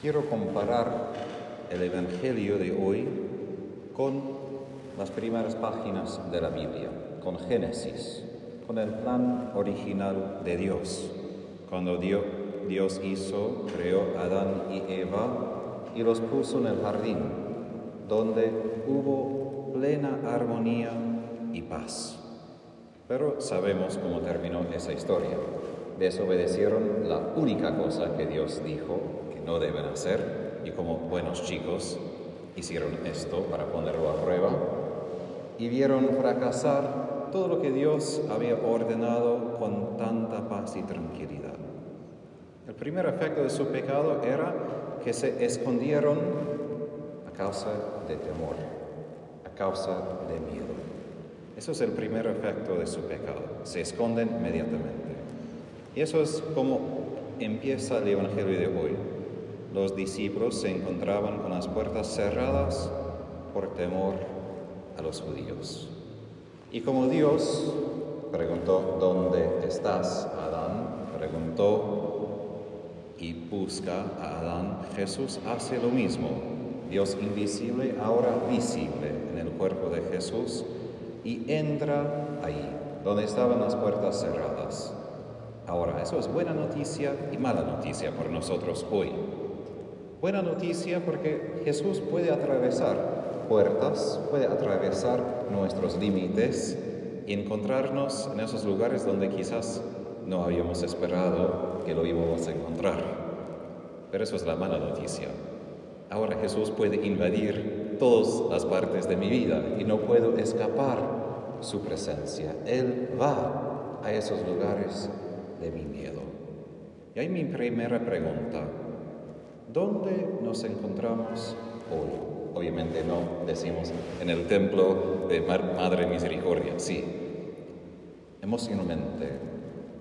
Quiero comparar el Evangelio de hoy con las primeras páginas de la Biblia, con Génesis, con el plan original de Dios, cuando Dios hizo, creó a Adán y Eva y los puso en el jardín, donde hubo plena armonía y paz. Pero sabemos cómo terminó esa historia. Desobedecieron la única cosa que Dios dijo no deben hacer y como buenos chicos hicieron esto para ponerlo a prueba y vieron fracasar todo lo que Dios había ordenado con tanta paz y tranquilidad. El primer efecto de su pecado era que se escondieron a causa de temor, a causa de miedo. Eso es el primer efecto de su pecado. Se esconden inmediatamente. Y eso es como empieza el Evangelio de hoy. Los discípulos se encontraban con las puertas cerradas por temor a los judíos. Y como Dios preguntó, ¿dónde estás, Adán? Preguntó y busca a Adán, Jesús hace lo mismo. Dios invisible, ahora visible en el cuerpo de Jesús y entra ahí, donde estaban las puertas cerradas. Ahora, eso es buena noticia y mala noticia por nosotros hoy. Buena noticia porque Jesús puede atravesar puertas, puede atravesar nuestros límites y encontrarnos en esos lugares donde quizás no habíamos esperado que lo íbamos a encontrar. Pero eso es la mala noticia. Ahora Jesús puede invadir todas las partes de mi vida y no puedo escapar su presencia. Él va a esos lugares de mi miedo. Y ahí mi primera pregunta, ¿dónde nos encontramos hoy? Obviamente no decimos en el templo de Madre Misericordia, sí. Emocionalmente,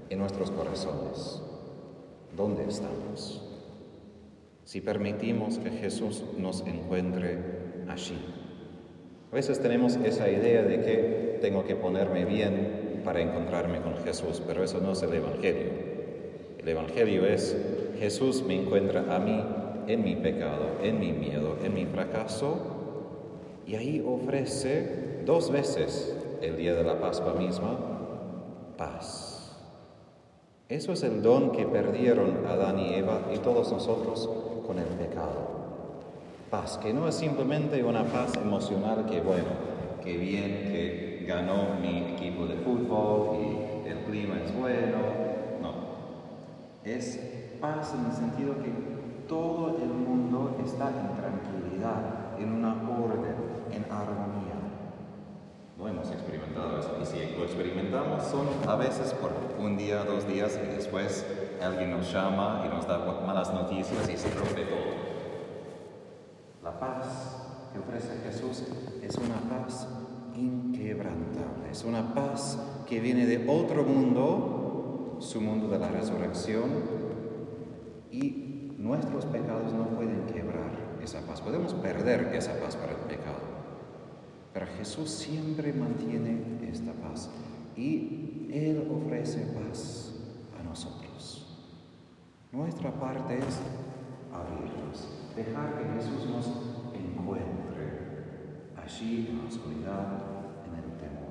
en nuestros corazones, ¿dónde estamos? Si permitimos que Jesús nos encuentre allí. A veces tenemos esa idea de que tengo que ponerme bien para encontrarme con Jesús, pero eso no es el Evangelio. El Evangelio es Jesús me encuentra a mí en mi pecado, en mi miedo, en mi fracaso, y ahí ofrece dos veces el día de la Pascua misma paz. Eso es el don que perdieron Adán y Eva y todos nosotros con el pecado. Paz, que no es simplemente una paz emocional que, bueno, que bien que ganó mi equipo de fútbol y el clima es bueno. Es paz en el sentido que todo el mundo está en tranquilidad, en una orden, en armonía. No hemos experimentado eso. Y si lo experimentamos, son a veces por un día, dos días, y después alguien nos llama y nos da malas noticias y se rompe todo. La paz que ofrece Jesús es una paz inquebrantable, es una paz que viene de otro mundo, su mundo de la resurrección, y nuestros pecados no pueden quebrar esa paz. Podemos perder esa paz para el pecado, pero Jesús siempre mantiene esta paz y Él ofrece paz a nosotros. Nuestra parte es abrirnos, dejar que Jesús nos encuentre allí en la oscuridad, en el temor.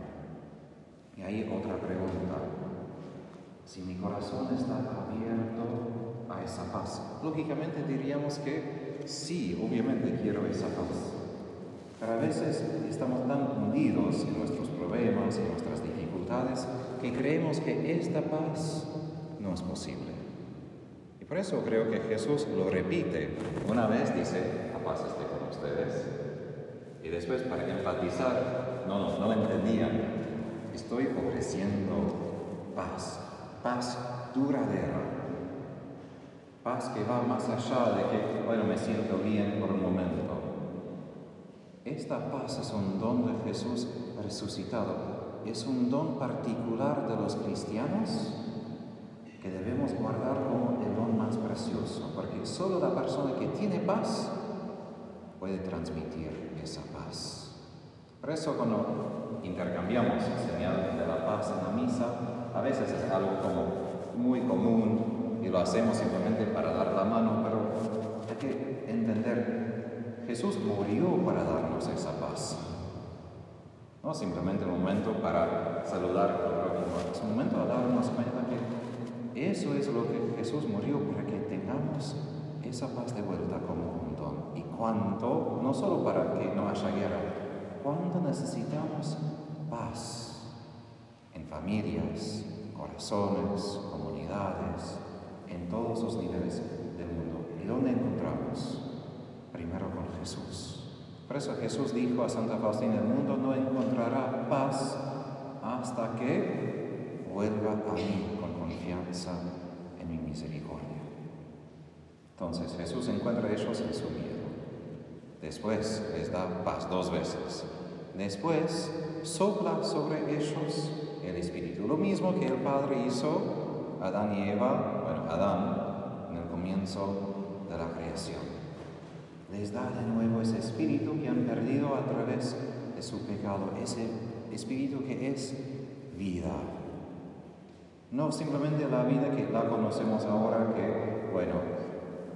Y ahí otra pregunta. Si mi corazón está abierto a esa paz, lógicamente diríamos que sí, obviamente quiero esa paz. Pero a veces estamos tan hundidos en nuestros problemas, en nuestras dificultades, que creemos que esta paz no es posible. Y por eso creo que Jesús lo repite. Una vez dice, la paz esté con ustedes. Y después, para enfatizar, no, no, no entendían. Estoy ofreciendo paz, paz duradera. Paz que va más allá de que, bueno, me siento bien por un momento. Esta paz es un don de Jesús resucitado. Es un don particular de los cristianos que debemos guardar como el don más precioso, porque solo la persona que tiene paz puede transmitir esa paz. Por eso cuando intercambiamos el señal de la paz en la misa, a veces es algo como muy común y lo hacemos simplemente para dar la mano, pero hay que entender, Jesús murió para darnos esa paz. No simplemente un momento para saludar, es un momento a darnos cuenta que eso es lo que Jesús murió para que tengamos esa paz de vuelta como un don. Y cuánto, no solo para que no haya guerra, cuánto necesitamos paz en familias, corazones, comunidades, en todos los niveles del mundo. ¿Y dónde encontramos? Primero con Jesús. Por eso Jesús dijo a Santa Faustina, el mundo no encontrará paz hasta que vuelva a mí con confianza en mi misericordia. Entonces Jesús encuentra ellos en su miedo. Después les da paz dos veces. Después sopla sobre ellos el Espíritu. Lo mismo que el Padre hizo Adán y Eva, bueno, Adán en el comienzo de la creación. Les da de nuevo ese Espíritu que han perdido a través de su pecado, ese Espíritu que es vida. No simplemente la vida que la conocemos ahora, que, bueno,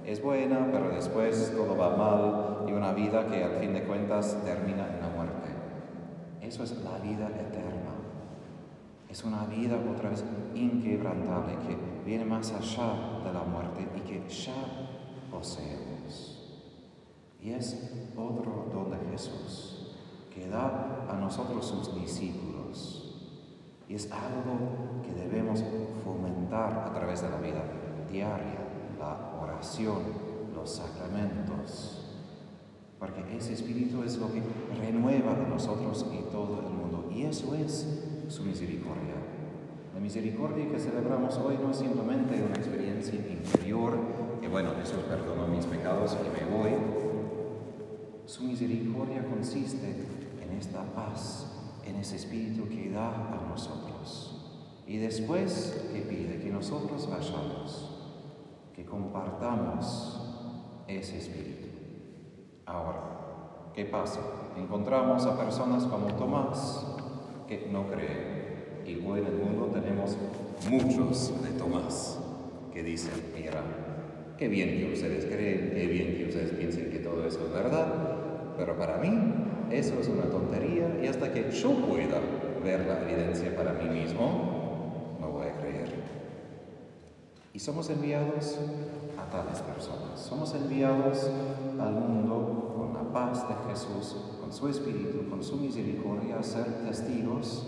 es buena, pero después todo va mal y una vida que al fin de cuentas termina en la muerte. Eso es la vida eterna. Es una vida otra vez inquebrantable que viene más allá de la muerte y que ya poseemos. Y es otro don de Jesús que da a nosotros sus discípulos. Y es algo que debemos fomentar a través de la vida diaria, la oración, los sacramentos. Porque ese espíritu es lo que renueva a nosotros y todo el mundo. Y eso es su misericordia. La misericordia que celebramos hoy no es simplemente una experiencia interior, que bueno, Jesús perdonó mis pecados y me voy. Su misericordia consiste en esta paz, en ese espíritu que da a nosotros. Y después que pide que nosotros vayamos, que compartamos ese espíritu. Ahora, ¿qué pasa? Encontramos a personas como Tomás, que no creen. Hoy en el mundo tenemos muchos de Tomás que dicen, mira, qué bien que ustedes creen, qué bien que ustedes piensen que todo eso es verdad, pero para mí eso es una tontería y hasta que yo pueda ver la evidencia para mí mismo, no voy a creer. Y somos enviados a tales personas, somos enviados al mundo con la paz de Jesús, su espíritu, con su misericordia, a ser testigos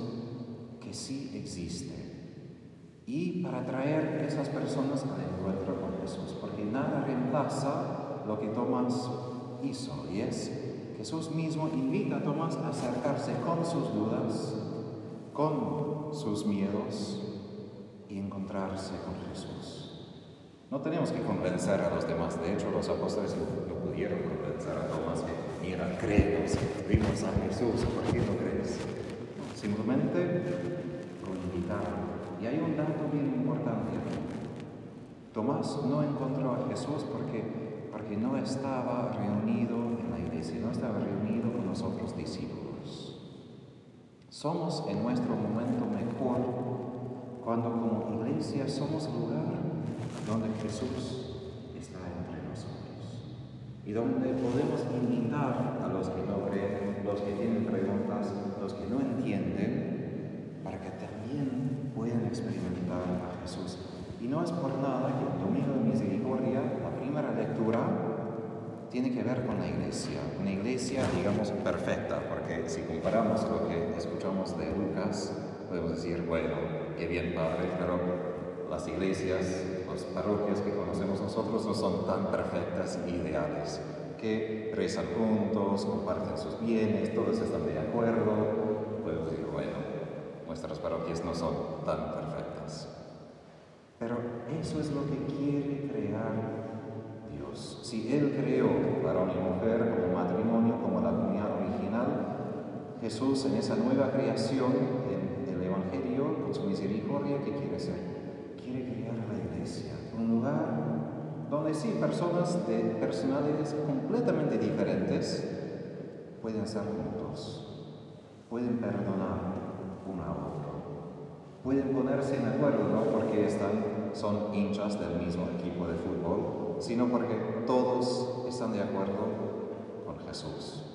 que sí existe. Y para traer esas personas al encuentro con Jesús, porque nada reemplaza lo que Tomás hizo, y es Jesús mismo invita a Tomás a acercarse con sus dudas, con sus miedos y encontrarse con Jesús. No tenemos que convencer a los demás, de hecho los apóstoles no pudieron convencer a Tomás mira, creemos, vimos a Jesús, ¿por qué no crees? Simplemente lo invitaron. Y hay un dato bien importante Tomás no encontró a Jesús porque, porque no estaba reunido en la iglesia, no estaba reunido con los otros discípulos. Somos en nuestro momento mejor cuando como iglesia somos lugar donde Jesús y donde podemos invitar a los que no creen, los que tienen preguntas, los que no entienden, para que también puedan experimentar a Jesús. Y no es por nada que el Domingo de Misericordia, la primera lectura, tiene que ver con la iglesia, una iglesia, digamos, perfecta, porque si comparamos lo que escuchamos de Lucas, podemos decir, bueno, qué bien padre, pero las iglesias, las parroquias que conocemos nosotros no son tan perfectas e ideales, que rezan juntos, comparten sus bienes, todos están de acuerdo. Podemos decir, bueno, nuestras parroquias no son tan perfectas. Pero eso es lo que quiere crear Dios. Si Él creó varón y mujer como matrimonio, como la comunidad original, Jesús en esa nueva creación, Evangelio, con su misericordia, ¿qué quiere hacer? quiere crear la iglesia, un lugar donde sí, personas de personalidades completamente diferentes pueden estar juntos, pueden perdonar uno a otro, pueden ponerse en acuerdo, no porque están, son hinchas del mismo equipo de fútbol, sino porque todos están de acuerdo con Jesús.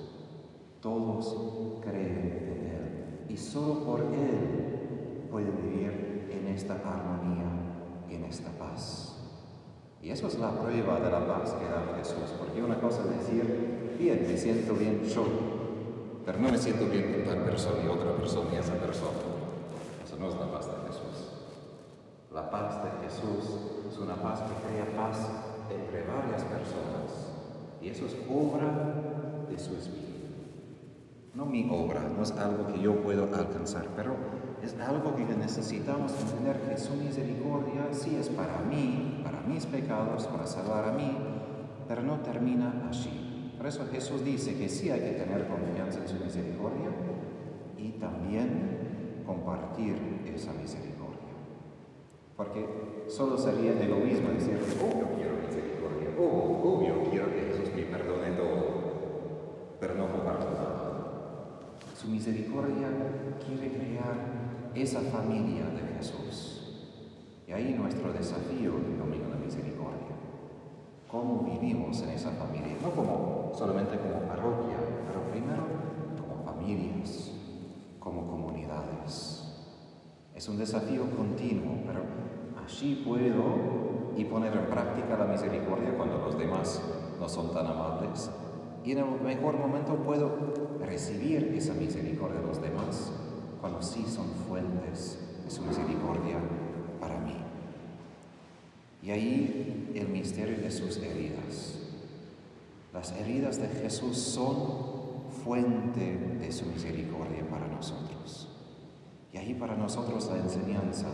Todos creen en Él y solo por Él pueden vivir en esta armonía y en esta paz. Y eso es la prueba de la paz que da Jesús, porque una cosa es decir, bien, me siento bien yo, pero no me siento bien con tal persona y otra persona y esa persona. Eso no es la paz de Jesús. La paz de Jesús es una paz que crea paz entre varias personas. Y eso es obra de su Espíritu. No mi obra, no es algo que yo puedo alcanzar, pero es algo que necesitamos entender que su misericordia sí es para mí, para mis pecados, para salvar a mí, pero no termina allí. Por eso Jesús dice que sí hay que tener confianza en su misericordia y también compartir esa misericordia. Porque solo sería egoísmo decir, oh, yo quiero misericordia, oh, oh, yo quiero que Jesús me perdone todo, pero no comparto nada. Misericordia quiere crear esa familia de Jesús. Y ahí nuestro desafío el Domingo de Misericordia. ¿Cómo vivimos en esa familia? No como solamente como parroquia, pero primero como familias, como comunidades. Es un desafío continuo, pero allí puedo y poner en práctica la misericordia cuando los demás no son tan amables y en el mejor momento puedo recibir esa misericordia de los demás cuando sí son fuentes de su misericordia para mí. Y ahí el misterio de sus heridas. Las heridas de Jesús son fuente de su misericordia para nosotros. Y ahí para nosotros la enseñanza,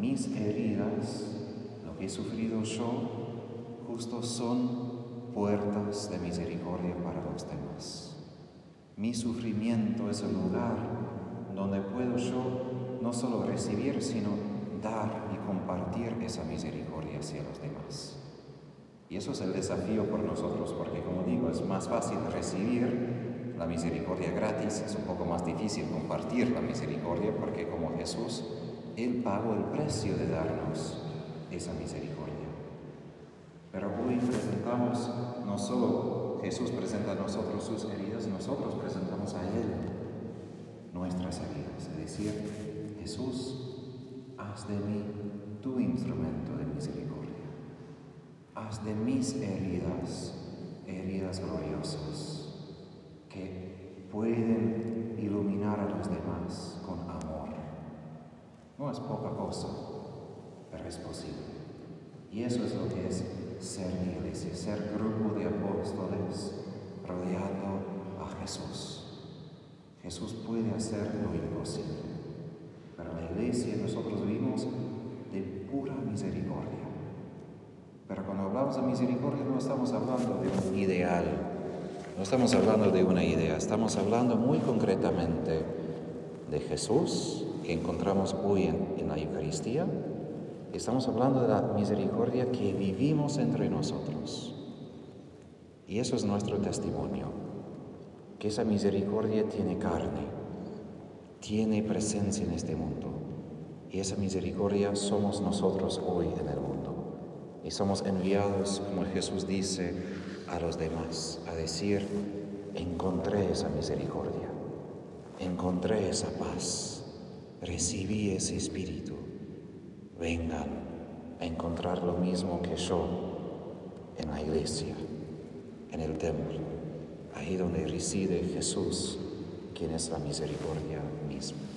mis heridas, lo que he sufrido yo, justo son puertas de misericordia para los demás. Mi sufrimiento es el lugar donde puedo yo no solo recibir, sino dar y compartir esa misericordia hacia los demás. Y eso es el desafío por nosotros, porque como digo, es más fácil recibir la misericordia gratis, es un poco más difícil compartir la misericordia, porque como Jesús, Él pagó el precio de darnos esa misericordia. Pero hoy presentamos, no solo Jesús presenta a nosotros sus heridas, nosotros presentamos a Él nuestras heridas. Es decir, Jesús, haz de mí tu instrumento de misericordia. Haz de mis heridas heridas gloriosas que pueden iluminar a los demás con amor. No es poca cosa, pero es posible. Y eso es lo que es ser iglesia, ser grupo de apóstoles rodeando a Jesús. Jesús puede hacer lo imposible, pero la iglesia nosotros vivimos de pura misericordia. Pero cuando hablamos de misericordia no estamos hablando de un ideal, no estamos hablando de una idea, estamos hablando muy concretamente de Jesús que encontramos hoy en, en la Eucaristía Estamos hablando de la misericordia que vivimos entre nosotros. Y eso es nuestro testimonio, que esa misericordia tiene carne, tiene presencia en este mundo. Y esa misericordia somos nosotros hoy en el mundo. Y somos enviados, como Jesús dice, a los demás, a decir, encontré esa misericordia, encontré esa paz, recibí ese espíritu vengan a encontrar lo mismo que yo en la iglesia, en el templo, ahí donde reside Jesús, quien es la misericordia misma.